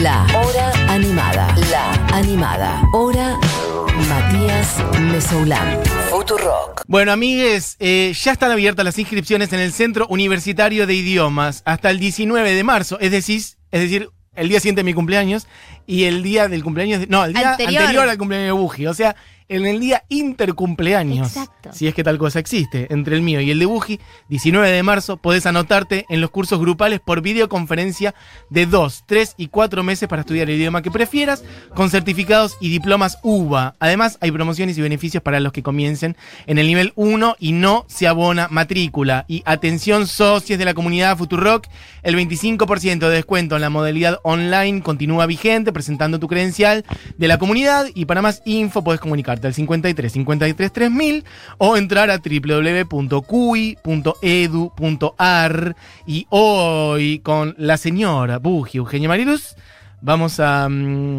La Hora Animada. La Animada. Hora Matías Mesoulán. Futurock. Bueno, amigues, eh, ya están abiertas las inscripciones en el Centro Universitario de Idiomas hasta el 19 de marzo, es decir, es decir, el día siguiente de mi cumpleaños y el día del cumpleaños, de- no, el día Anterior. anterior, al cumpleaños de Buji, o sea, en el día intercumpleaños, Exacto. si es que tal cosa existe, entre el mío y el de Buji, 19 de marzo, podés anotarte en los cursos grupales por videoconferencia de 2, 3 y 4 meses para estudiar el idioma que prefieras, con certificados y diplomas UBA. Además, hay promociones y beneficios para los que comiencen en el nivel 1 y no se abona matrícula. Y atención, socios de la comunidad Futurock, el 25% de descuento en la modalidad online continúa vigente, presentando tu credencial de la comunidad. Y para más info, puedes comunicarte al 53 53 3000 o entrar a www.cui.edu.ar. Y hoy, con la señora Buji Eugenia Mariluz, vamos a. mm,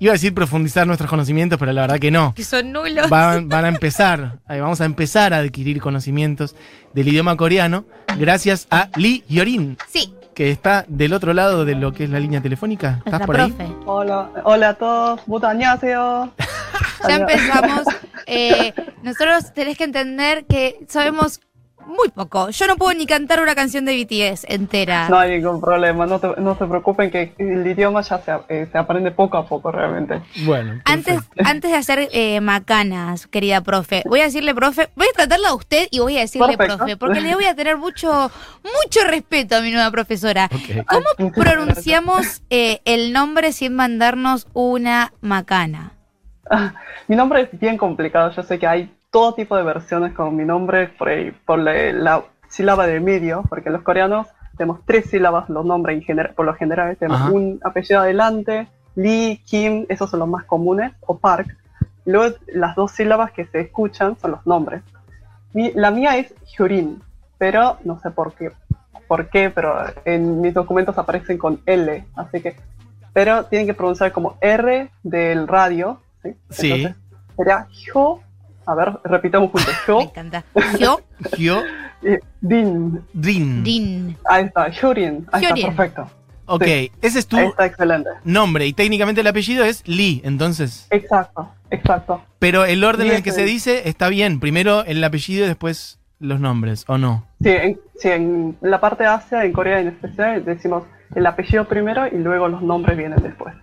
iba a decir profundizar nuestros conocimientos, pero la verdad que no. Que son nulos. Van, van a empezar, vamos a empezar a adquirir conocimientos del idioma coreano gracias a Lee Yorin, Sí, que está del otro lado de lo que es la línea telefónica. ¿Estás por ahí? Hola, hola a todos. Butañaseo. ya empezamos. Eh, nosotros tenés que entender que sabemos muy poco. Yo no puedo ni cantar una canción de BTS entera. No hay ningún problema, no, te- no se preocupen que el idioma ya se, eh, se aprende poco a poco realmente. Bueno, Antes, antes de hacer eh, macanas, querida profe, voy a decirle profe, voy a tratarla a usted y voy a decirle Perfecto. profe, porque le voy a tener mucho, mucho respeto a mi nueva profesora. ¿Cómo pronunciamos eh, el nombre sin mandarnos una macana? Mi nombre es bien complicado, yo sé que hay todo tipo de versiones con mi nombre por, por la, la sílaba de medio, porque los coreanos tenemos tres sílabas los nombres en gener- por lo general, tenemos Ajá. un apellido adelante, Lee, Kim, esos son los más comunes, o Park. Y luego las dos sílabas que se escuchan son los nombres. Mi- la mía es Hyurin, pero no sé por qué, por qué, pero en mis documentos aparecen con L, así que, pero tienen que pronunciar como R del radio, ¿sí? Sí. Entonces, sería Hyo, a ver, repitamos juntos, Me Hyo, encanta. Yo, Hyo y Din, Rin. Din. ahí está, Hyurin, ahí Hyurin. está, perfecto, Ok, Sí. ese es tu ahí está excelente, nombre y técnicamente el apellido es Lee, entonces. exacto, exacto. Pero el orden en el que se dice está bien. Primero el apellido y después los nombres, ¿o no? Sí en, sí, en la parte de Asia, en Corea en especial, decimos el apellido primero y luego los nombres vienen después.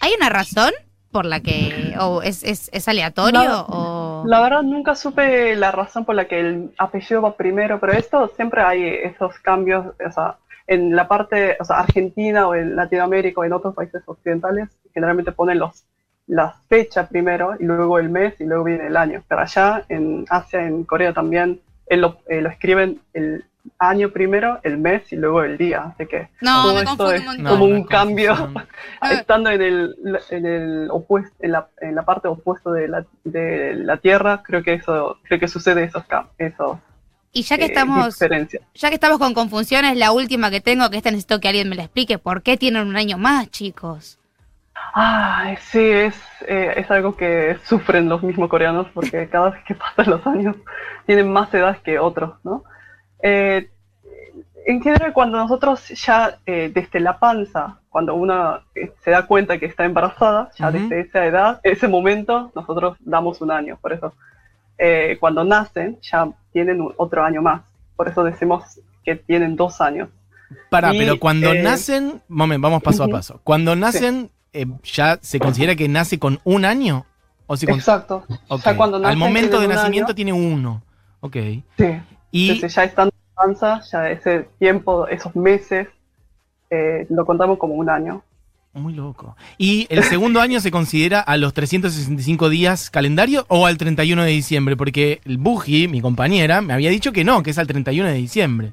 ¿Hay una razón por la que o es, es, es aleatorio No, o La verdad nunca supe la razón por la que el apellido va primero, pero esto siempre hay esos cambios, o sea, en la parte, o sea, Argentina o en Latinoamérica o en otros países occidentales, generalmente ponen los la fecha primero y luego el mes y luego viene el año. Pero allá en Asia, en Corea también, eh, lo, eh, lo escriben el año primero, el mes y luego el día. Así que No, me esto es un montón. No, como un cambio. estando en el, en el opuesto, en la, en la parte opuesta de la, de la Tierra, creo que eso, creo que sucede esos esos y ya que eh, estamos ya que estamos con confusiones la última que tengo que esta necesito que alguien me la explique por qué tienen un año más chicos Ay, sí, es, eh, es algo que sufren los mismos coreanos porque cada vez que pasan los años tienen más edad que otros, ¿no? Eh, en general, cuando nosotros ya eh, desde la panza, cuando uno eh, se da cuenta que está embarazada, ya desde esa edad, ese momento, nosotros damos un año. Por eso, eh, cuando nacen, ya tienen un- otro año más. Por eso decimos que tienen dos años. Para, Y, pero cuando eh, nacen, momento, vamos paso a paso. Cuando nacen, eh, ¿ya se considera que nace con un año? ¿O con- Exacto. Ok. Ya cuando Al momento de nacimiento año. tiene uno. Ok. Sí. Y Entonces ya estando en panza, ya ese tiempo, esos meses, eh, lo contamos como un año. Muy loco. ¿Y el segundo año se considera a los 365 días calendario o al 31 de diciembre? Porque el Buji, mi compañera, me había dicho que no, que es al 31 de diciembre.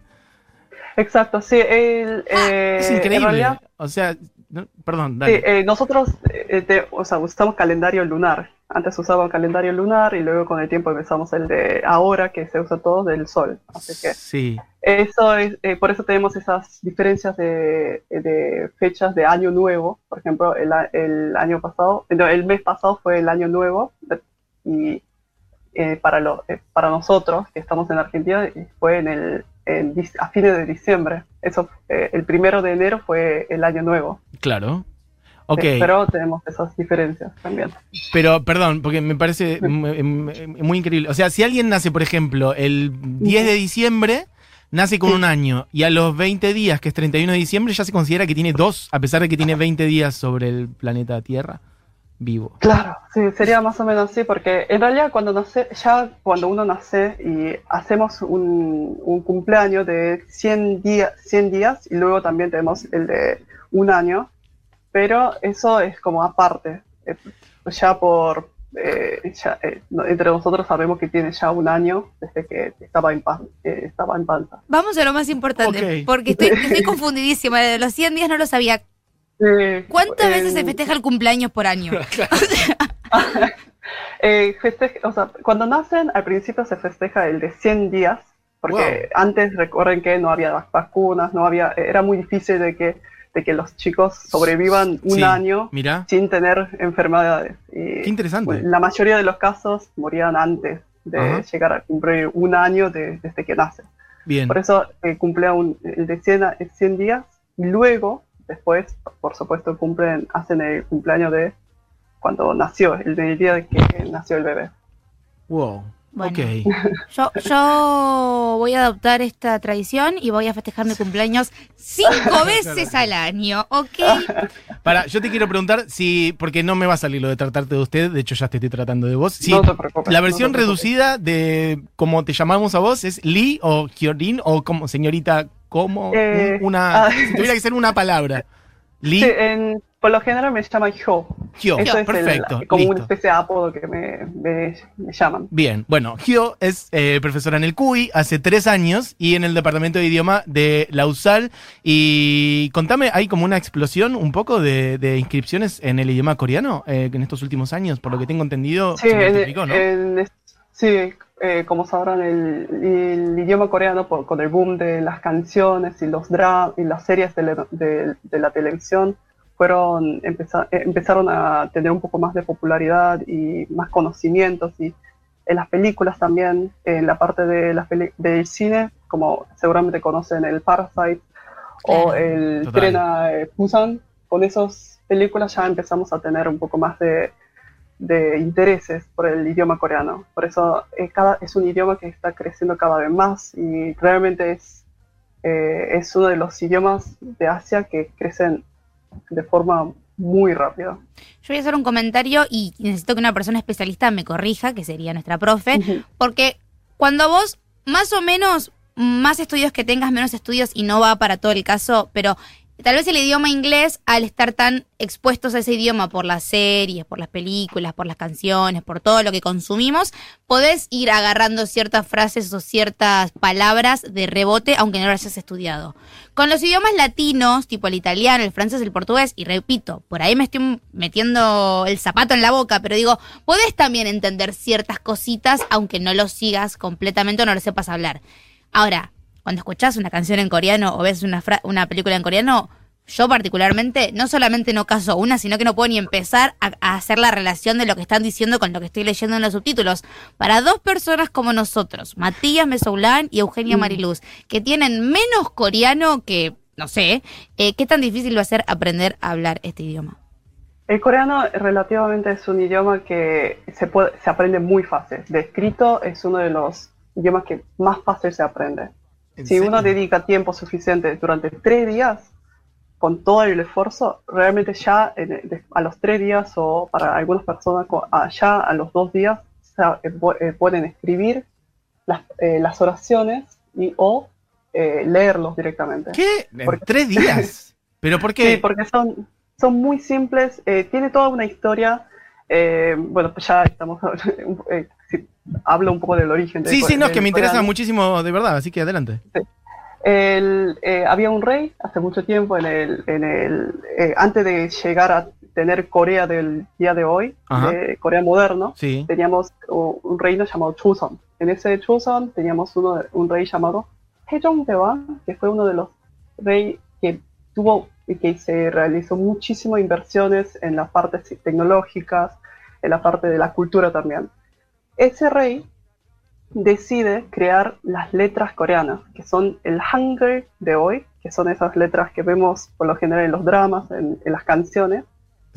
Exacto, sí. el, eh, es en increíble. realidad, O sea, no- perdón, sí, dale. eh, nosotros eh, te- o sea, usamos calendario lunar. Antes usaban calendario lunar y luego con el tiempo empezamos el de ahora, que se usa todo del sol. Así que Sí. Eso es, eh, por eso tenemos esas diferencias de, de fechas de año nuevo. Por ejemplo, el, el año pasado, no, el mes pasado fue el año nuevo y eh, para, lo, eh, para nosotros que estamos en Argentina eh, fue en el, en a fines de diciembre. Eso, eh, el primero de enero fue el año nuevo. Claro. Ok. Eh, pero tenemos esas diferencias también. Pero, perdón, porque me parece m- m- muy increíble. O sea, si alguien nace, por ejemplo, el 10 de diciembre, nace con un año, y a los 20 días, que es 31 de diciembre, ya se considera que tiene dos, a pesar de que tiene 20 días sobre el planeta Tierra vivo. Claro, sí, sería más o menos así, porque en realidad cuando nace, ya cuando uno nace y hacemos un, un cumpleaños de 100, días 100 días y luego también tenemos el de un año, pero eso es como aparte, eh, ya por, eh, ya, eh, no- entre nosotros sabemos que tiene ya un año desde que estaba en, pan- eh, estaba en panza. Vamos a lo más importante, Ok. porque estoy, estoy confundidísima. De los 100 días no lo sabía. Eh, ¿Cuántas veces se en- festeja el cumpleaños por año? Eh, festeja- o sea, cuando nacen, al principio se festeja el de 100 días, porque antes recuerden que no había vac- vacunas, no había, era muy difícil de que, de que los chicos sobrevivan un Sí, año Mirá, sin tener enfermedades. Y, qué interesante. la mayoría de los casos morían antes de Ajá. llegar a cumplir un año de- desde que. Bien. Por eso eh, cumple un- el de 100, a- 100 días y luego, después, por supuesto, cumplen, hacen el cumpleaños de cuando nació, el del día de que nació el bebé. Wow. Bueno. Ok. Yo, yo voy a adoptar esta tradición y voy a festejar mi cumpleaños cinco veces al año, ¿ok? Para, yo te quiero preguntar si, porque no me va a salir lo de tratarte de usted, de hecho ya te estoy tratando de vos. Si no te preocupes. la no versión te preocupes. reducida de como te llamamos a vos es Lee o Kyorin o como señorita, como Eh, una, ah. si tuviera que ser una palabra. Lee, Sí, en- por lo general me llaman Hyo. Hyo, Eso es el- perfecto, como listo. una especie de apodo que me, me- me llaman. Bien, bueno, Hyo es eh, profesora en el CUI hace tres años y en el departamento de idioma de la USAL. Y contame, ¿hay como una explosión un poco de, de inscripciones en el idioma coreano eh, en estos últimos años? Por lo que tengo entendido, Sí, se ¿no? sí eh, como sabrán, el, el idioma coreano, por- con el boom de las canciones y los dra y las series de la, de- de la televisión, fueron empeza- eh, empezaron a tener un poco más de popularidad y más conocimientos y en las películas también, en la parte de las peli- del cine, como seguramente conocen el Parasite o Claro. el Total. Tren a eh, Busan, con esas películas ya empezamos a tener un poco más de, de intereses por el idioma coreano. Por eso eh, cada, es un idioma que está creciendo cada vez más y realmente es, eh, es uno de los idiomas de Asia que crecen de forma muy rápida. Yo voy a hacer un comentario y necesito que una persona especialista me corrija, que sería nuestra profe, porque cuando vos, más o menos, más estudios que tengas, menos estudios, y no va para todo el caso, pero tal vez el idioma inglés, al estar tan expuestos a ese idioma por las series, por las películas, por las canciones, por todo lo que consumimos, podés ir agarrando ciertas frases o ciertas palabras de rebote, aunque no lo hayas estudiado. Con los idiomas latinos, tipo el italiano, el francés, el portugués, y repito, por ahí me estoy metiendo el zapato en la boca, pero digo, podés también entender ciertas cositas, aunque no lo sigas completamente o no lo sepas hablar. Ahora, cuando escuchás una canción en coreano o ves una, fra- una película en coreano, yo particularmente no solamente no caso una, sino que no puedo ni empezar a, a hacer la relación de lo que están diciendo con lo que estoy leyendo en los subtítulos. Para dos personas como nosotros, Matías Mesoulán y Eugenia Mariluz, que tienen menos coreano que, no sé, eh, ¿qué tan difícil va a ser aprender a hablar este idioma? El coreano relativamente es un idioma que se, puede, se aprende muy fácil. De escrito es uno de los idiomas que más fácil se aprende. ¿En Si uno serio? dedica tiempo suficiente durante tres días, con todo el esfuerzo, realmente ya en- de- a los tres días o para algunas personas ya a los dos días eh, eh, pueden escribir las, eh, las oraciones y o eh, leerlos directamente. ¿Qué? ¿En Porque- tres días? ¿Pero por qué? Sí, porque son, son muy simples, eh, tiene toda una historia. eh, bueno, pues ya estamos, sí, hablo un poco del origen. del Sí, sí, no, es que me interesa muchísimo de verdad, así que adelante. El, eh, había un rey hace mucho tiempo, en el, en el, eh, antes de llegar a tener Corea del día de hoy, de Corea moderno, Sí. teníamos un reino llamado Choson. En ese Choson teníamos uno, de- un rey llamado Dae que fue uno de los reyes que tuvo y que se realizó muchísimas inversiones en las partes tecnológicas, en la parte de la cultura también. Ese rey decide crear las letras coreanas, que son el Hangul de hoy, que son esas letras que vemos por lo general en los dramas, en, en las canciones,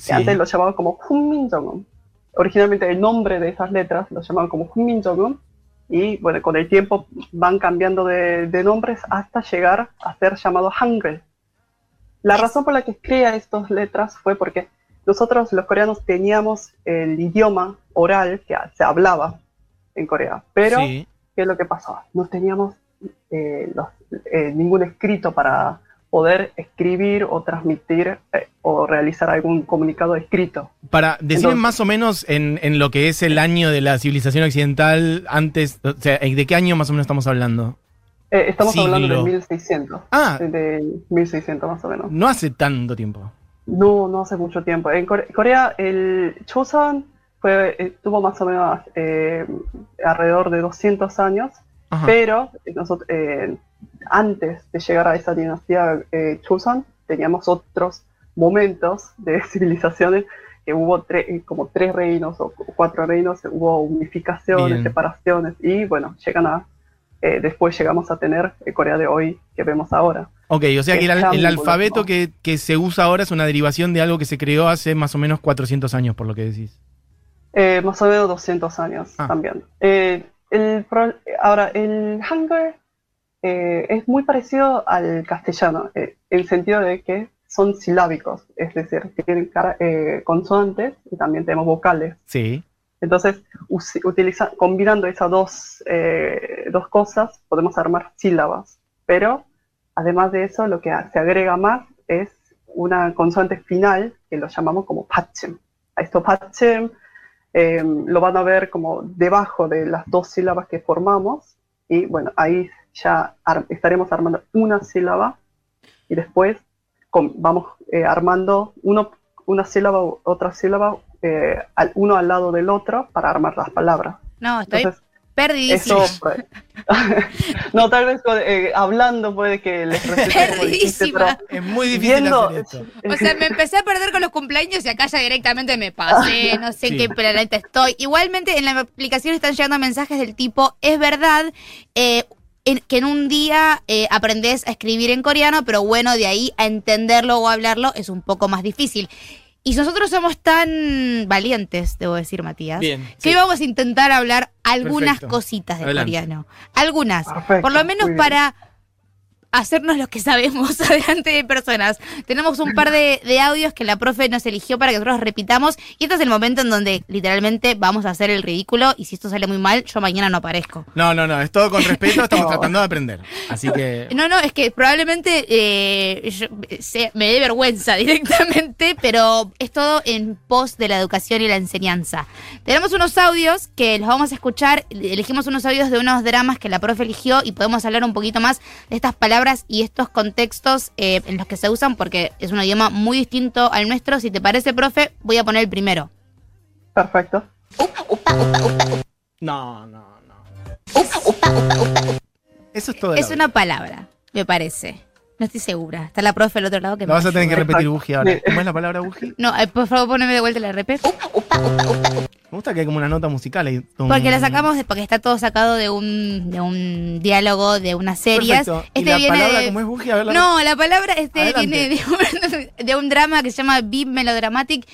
que antes lo llamaban como Hunmin Jeongeum. Originalmente el nombre de esas letras lo llamaban como Hunmin Jeongeum y bueno, con el tiempo van cambiando de, de nombres hasta llegar a ser llamado Hangul. La razón por la que crea estas letras fue porque nosotros los coreanos teníamos el idioma oral que se hablaba en Corea, pero Sí. ¿qué es lo que pasaba? No teníamos eh, los- eh, ningún escrito para poder escribir o transmitir eh, o realizar algún comunicado escrito. Para decir más o menos en, en lo que es el año de la civilización occidental, antes, o sea, ¿de qué año más o menos estamos hablando? Eh, estamos hablando de 1600. Ah. De 1600 más o menos. No hace tanto tiempo. No, no hace mucho tiempo. En Core- Corea, el Choson fue, eh, tuvo más o menos eh, alrededor de 200 años, Ajá. pero nosotros, eh, antes de llegar a esa dinastía eh, Choson, teníamos otros momentos de civilizaciones que hubo tre- eh, como tres reinos o cu- cuatro reinos, hubo unificaciones, Bien. separaciones y bueno, llegan a, eh, después llegamos a tener eh, Corea de hoy que vemos ahora. Ok, o sea que el, alfabeto que, que se usa ahora es una derivación de algo que se creó hace más o menos 400 años, por lo que decís. Eh, más o menos 200 años Ah. también. Eh, el ahora, el Hangul es muy parecido al castellano, en el sentido de que son silábicos, es decir, tienen cara- consonantes y también tenemos vocales. Sí. Entonces, utiliza- combinando esas dos, eh, dos cosas, podemos armar sílabas. Pero, además de eso, lo que se agrega más es una consonante final que lo llamamos como patchem. Esto patchem eh, lo van a ver como debajo de las dos sílabas que formamos. Y bueno, ahí ya ar- estaremos armando una sílaba y después vamos eh, armando uno, una sílaba, otra sílaba, eh, al- uno al lado del otro para armar las palabras. No, estoy Entonces, perdidísima. eso, pues, no, tal vez eh, hablando puede que les pero Perdidísima. Es muy difícil viendo, hacer esto. O sea, me empecé a perder con los cumpleaños y acá ya directamente me pasé, no sé en Sí. qué planeta estoy. Igualmente en la aplicación están llegando mensajes del tipo, es verdad eh, en- que en un día eh, aprendes a escribir en coreano, pero bueno, de ahí a entenderlo o hablarlo es un poco más difícil. Y nosotros somos tan valientes, debo decir, Matías, Bien, que sí. hoy vamos a intentar hablar algunas Perfecto. cositas de Adelante. coreano. Algunas. Perfecto, Por lo menos para hacernos los que sabemos delante de personas. Tenemos un par de, de audios que la profe nos eligió para que nosotros repitamos y este es el momento en donde literalmente vamos a hacer el ridículo y si esto sale muy mal, yo mañana no aparezco. No, no, no, es todo con respeto, estamos No. tratando de aprender. Así que. No, no, es que probablemente eh, yo- se- me dé vergüenza directamente, pero es todo en pos de la educación y la enseñanza. Tenemos unos audios que los vamos a escuchar, elegimos unos audios de unos dramas que la profe eligió y podemos hablar un poquito más de estas palabras y estos contextos eh, en los que se usan porque es un idioma muy distinto al nuestro. Si te parece, profe, voy a poner el primero. Perfecto. No, no, no. Eso es todo. Es una palabra, me parece. No estoy segura. Está la profe al otro lado que Lo me vas a tener que repetir. Buji, ahora. ¿Cómo es la palabra Buji? No, eh, por favor, poneme de vuelta la RP. Me gusta que hay como una nota musical ahí. Tum. Porque la sacamos de- porque está todo sacado de un, de un diálogo de unas series. Perfecto. ¿Y Este la viene palabra de- cómo es Buji? A ver, la- No, la palabra este Adelante. viene de un, de un drama que se llama Beat Melodramatic.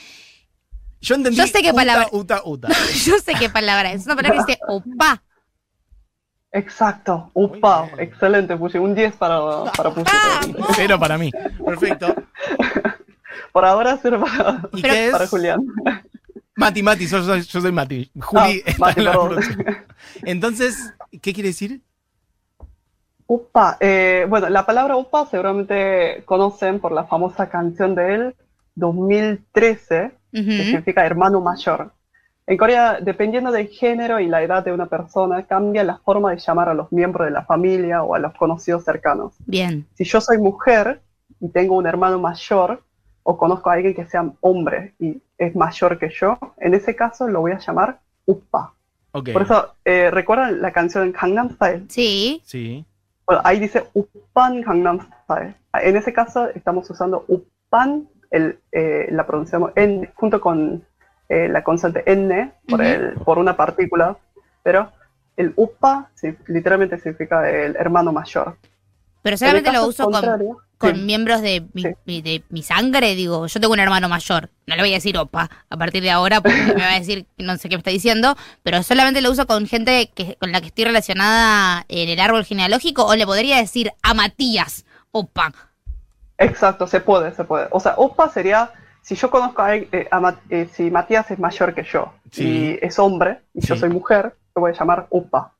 Yo entendí. yo sé qué uta, palabra- Uta, uta. Yo sé qué palabra es. Es una palabra que dice opa. Exacto. Upa, bien. excelente, Pushi. Un 10 para, para Pushi. Cero para mí. Perfecto. Por ahora sirve para, ¿Y Pero- qué es? para Julián. Mati, Mati, yo soy, yo soy Mati. Juli Ah, Mati, la. Entonces, ¿qué quiere decir? Upa, eh, bueno, la palabra upa seguramente conocen por la famosa canción de él, 2013, que significa hermano mayor. En Corea, dependiendo del género y la edad de una persona, cambia la forma de llamar a los miembros de la familia o a los conocidos cercanos. Bien. Si yo soy mujer y tengo un hermano mayor, o conozco a alguien que sea hombre y es mayor que yo, en ese caso lo voy a llamar upa. Ok. Por eso, eh, ¿recuerdan la canción Gangnam Style? Sí. Sí. Bueno, ahí dice Upan Gangnam Style. En ese caso estamos usando Upan, el, eh, la pronunciamos en, junto con eh, la consonante N por, el, por una partícula, pero el Upa sí, literalmente significa el hermano mayor. Pero En solamente lo uso con, con Sí. miembros de mi, Sí. mi- de mi sangre, digo, yo tengo un hermano mayor, no le voy a decir opa a partir de ahora porque me va a decir no sé qué me está diciendo, pero solamente lo uso con gente que, con la que estoy relacionada en el árbol genealógico o le podría decir a Matías opa. Exacto, se puede, se puede. O sea, opa sería, si yo conozco a, alguien, eh, a eh, si Matías es mayor que yo Sí. y es hombre y yo soy mujer, lo voy a llamar opa.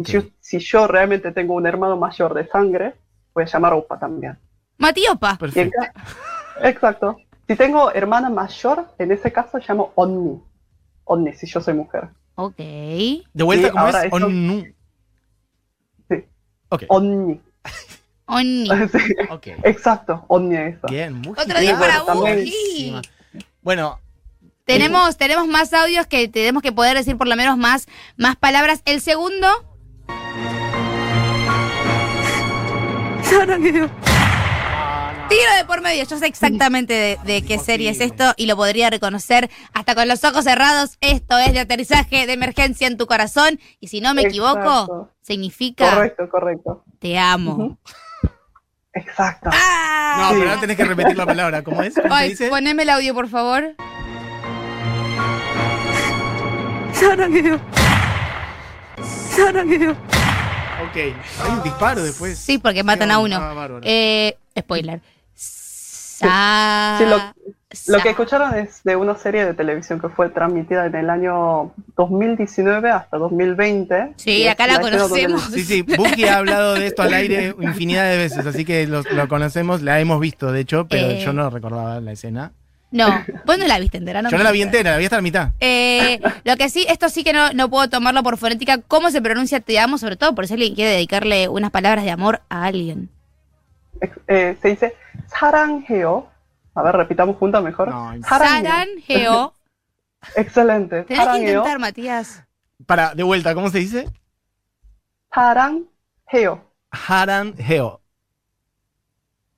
Y yo- si yo realmente tengo un hermano mayor de sangre, voy a llamar opa también. Mati opa. Y en Perfecto. ca- Exacto. Si tengo hermana mayor, en ese caso llamo onni. Onni, si yo soy mujer. Ok. De vuelta, Sí, ¿cómo es? eso- Onu. Sí. Ok. Onni. Onni. Sí, Ok. Exacto, onni eso. Bien, muy Otro día para Buji. Bueno, Tenemos, tenemos más audios que tenemos que poder decir por lo menos más, más palabras. El segundo. Tiro de por medio, yo sé exactamente de, de qué serie es esto y lo podría reconocer hasta con los ojos cerrados. Esto es de aterrizaje de emergencia en tu corazón y si no me equivoco, Exacto. significa Correcto, correcto. te amo. Exacto. ¡Ah! no, Sí. pero ahora tenés que repetir la palabra. ¿Cómo es? ¿Cómo Ay, dice? poneme el audio, por favor. Ok. Hay un disparo después. Sí, porque matan a uno. Ah, bárbaro. Eh, spoiler. Sí, lo- que escucharon es de una serie de televisión que fue transmitida en el año 2019 hasta 2020. Sí, acá la conocemos. Sí, sí, Buki ha hablado de esto al aire infinidad de veces, así que lo, lo conocemos, la hemos visto, de hecho, pero Eh. yo no recordaba la escena. No, vos no la viste entera, ¿no? Yo no la vi entera, la vi hasta la mitad. Eh, lo que sí, esto sí que no, no puedo tomarlo por fonética. ¿Cómo se pronuncia te amo? Sobre todo por si alguien quiere dedicarle unas palabras de amor a alguien. ex- eh, se dice 사랑해요. A ver, repitamos juntas mejor. No, Saran Geo. Excelente. Tenés que 사랑해요. intentar, Matías. Para, de vuelta, ¿cómo se dice? 사랑해요. Haran Heo.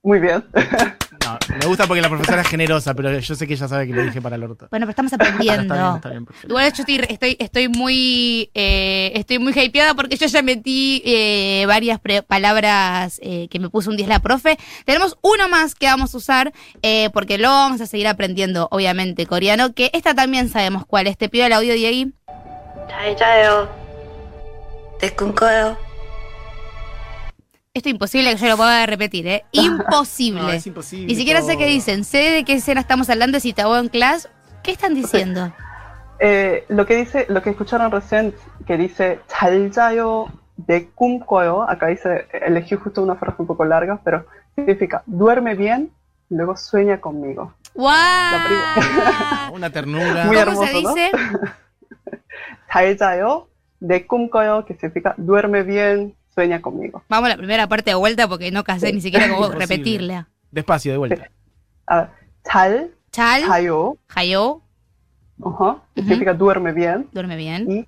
Muy bien. No, me gusta porque la profesora es generosa, pero yo sé que ella sabe que lo dije para el orto. Bueno, pero estamos aprendiendo. Está bien, está bien, perfecto. Igual yo estoy, estoy, estoy muy eh, estoy muy hypeada porque yo ya metí eh, varias pre- palabras eh, que me puso un 10 la profe. Tenemos uno más que vamos a usar eh, porque luego vamos a seguir aprendiendo, obviamente, coreano, que esta también sabemos cuál es. Te pido el audio, Diegui. Esto es imposible que yo lo pueda repetir, ¿eh? Imposible. no, es imposible. Ni siquiera todo. sé qué dicen. Sé de qué escena estamos hablando, si te en class. ¿Qué están diciendo? Eh, lo que dice, lo que escucharon recién, que dice, Chaljayo de kumkoyo, acá dice, elegí justo una frase un poco larga, pero significa, duerme bien, luego sueña conmigo. ¡Wow! una ternura. Muy hermoso, ¿Cómo se dice? ¿no? de kumkoyo, que significa, duerme bien, sueña conmigo. Vamos a la primera parte de vuelta porque no casé ni siquiera como repetirla. Despacio, de vuelta. A ver, chal. Chal. Hayo. Hayo. Ajá. Uh -huh. Significa duerme bien. Duerme bien. Y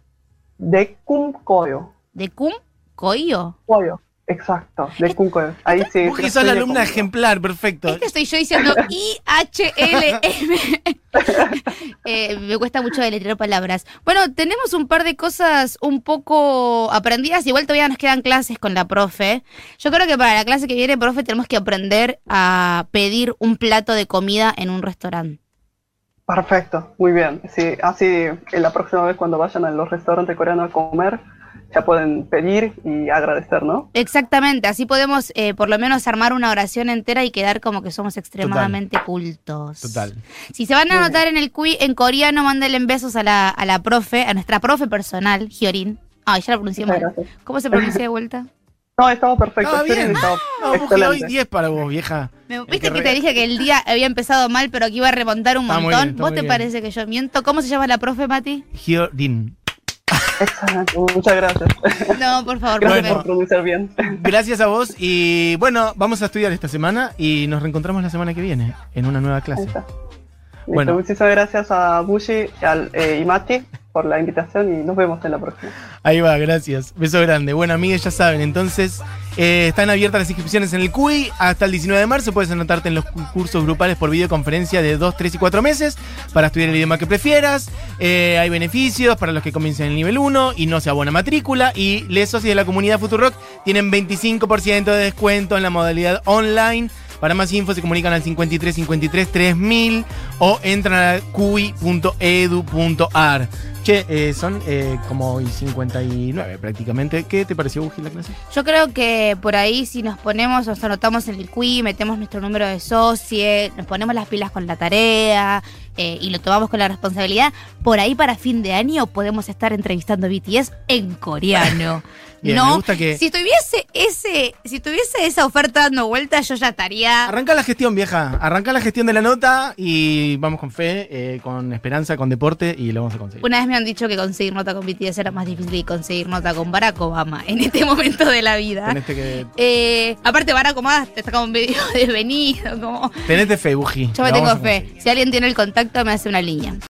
de cum coyo. De cum coyo. Coyo. Exacto, de Cunco. Ahí sí. Vos que la alumna ejemplar, perfecto. Este estoy yo diciendo I-H-L-M. Eh, me cuesta mucho deletrear palabras. Bueno, tenemos un par de cosas un poco aprendidas. Igual todavía nos quedan clases con la profe. Yo creo que para la clase que viene, profe, tenemos que aprender a pedir un plato de comida en un restaurante. Perfecto, muy bien. Sí, así en la próxima vez cuando vayan a los restaurantes coreanos a comer ya pueden pedir y agradecer, ¿no? Exactamente, así podemos eh, por lo menos armar una oración entera y quedar como que somos extremadamente cultos. Total. Si se van a anotar en el quiz en coreano, mándenle besos a la, a la profe, a nuestra profe personal, Hyorin. Ay, ya la pronuncié mal. gracias. ¿Cómo se pronuncia de vuelta? No, estaba perfecto. Ah, bien. Estaba No, hoy 10 para vos, vieja. Me- Viste que que te dije que el día había empezado mal, pero que iba a remontar un Está montón. bien, ¿Vos te bien. parece que yo miento? ¿Cómo se llama la profe, Mati? Hyorin. Excelente, muchas gracias. No, por favor, Gracias por pronunciar bien. Gracias a vos y bueno, vamos a estudiar esta semana y nos reencontramos la semana que viene en una nueva clase. Bueno. Muchísimas gracias a Bushi y, al, eh, y Mati por la invitación y nos vemos en la próxima. Ahí va, gracias. Beso grande. Bueno, amigues, ya saben, entonces eh, están abiertas las inscripciones en el CUI hasta el 19 de marzo. Puedes anotarte en los cu- cursos grupales por videoconferencia de 2, 3 y 4 meses para estudiar el idioma que prefieras. Eh, hay beneficios para los que comiencen el nivel 1 y no se abona matrícula. Y les socios de la comunidad Futurock tienen 25% de descuento en la modalidad online Para más info se comunican al 53 53 3000 o entran a cui.edu.ar. Che, eh, son eh, como y 59 prácticamente. ¿Qué te pareció, Buji, la clase? Yo creo que por ahí si nos ponemos, nos anotamos en el QI, metemos nuestro número de socie, nos ponemos las pilas con la tarea eh, y lo tomamos con la responsabilidad, por ahí para fin de año podemos estar entrevistando BTS en coreano. Bien, no, me gusta que- si tuviese ese, si tuviese esa oferta dando vueltas, yo ya estaría. Arranca la gestión, vieja. Arranca la gestión de la nota y vamos con fe, eh, con esperanza, con deporte y lo vamos a conseguir. Una vez me han dicho que conseguir nota con BTS era más difícil que conseguir nota con Barack Obama en este momento de la vida. Tenés que, Eh, aparte, Barack Obama está como medio desvenido, como... tenés fe, Buji. Yo me tengo fe. Si alguien tiene el contacto, me hace una línea.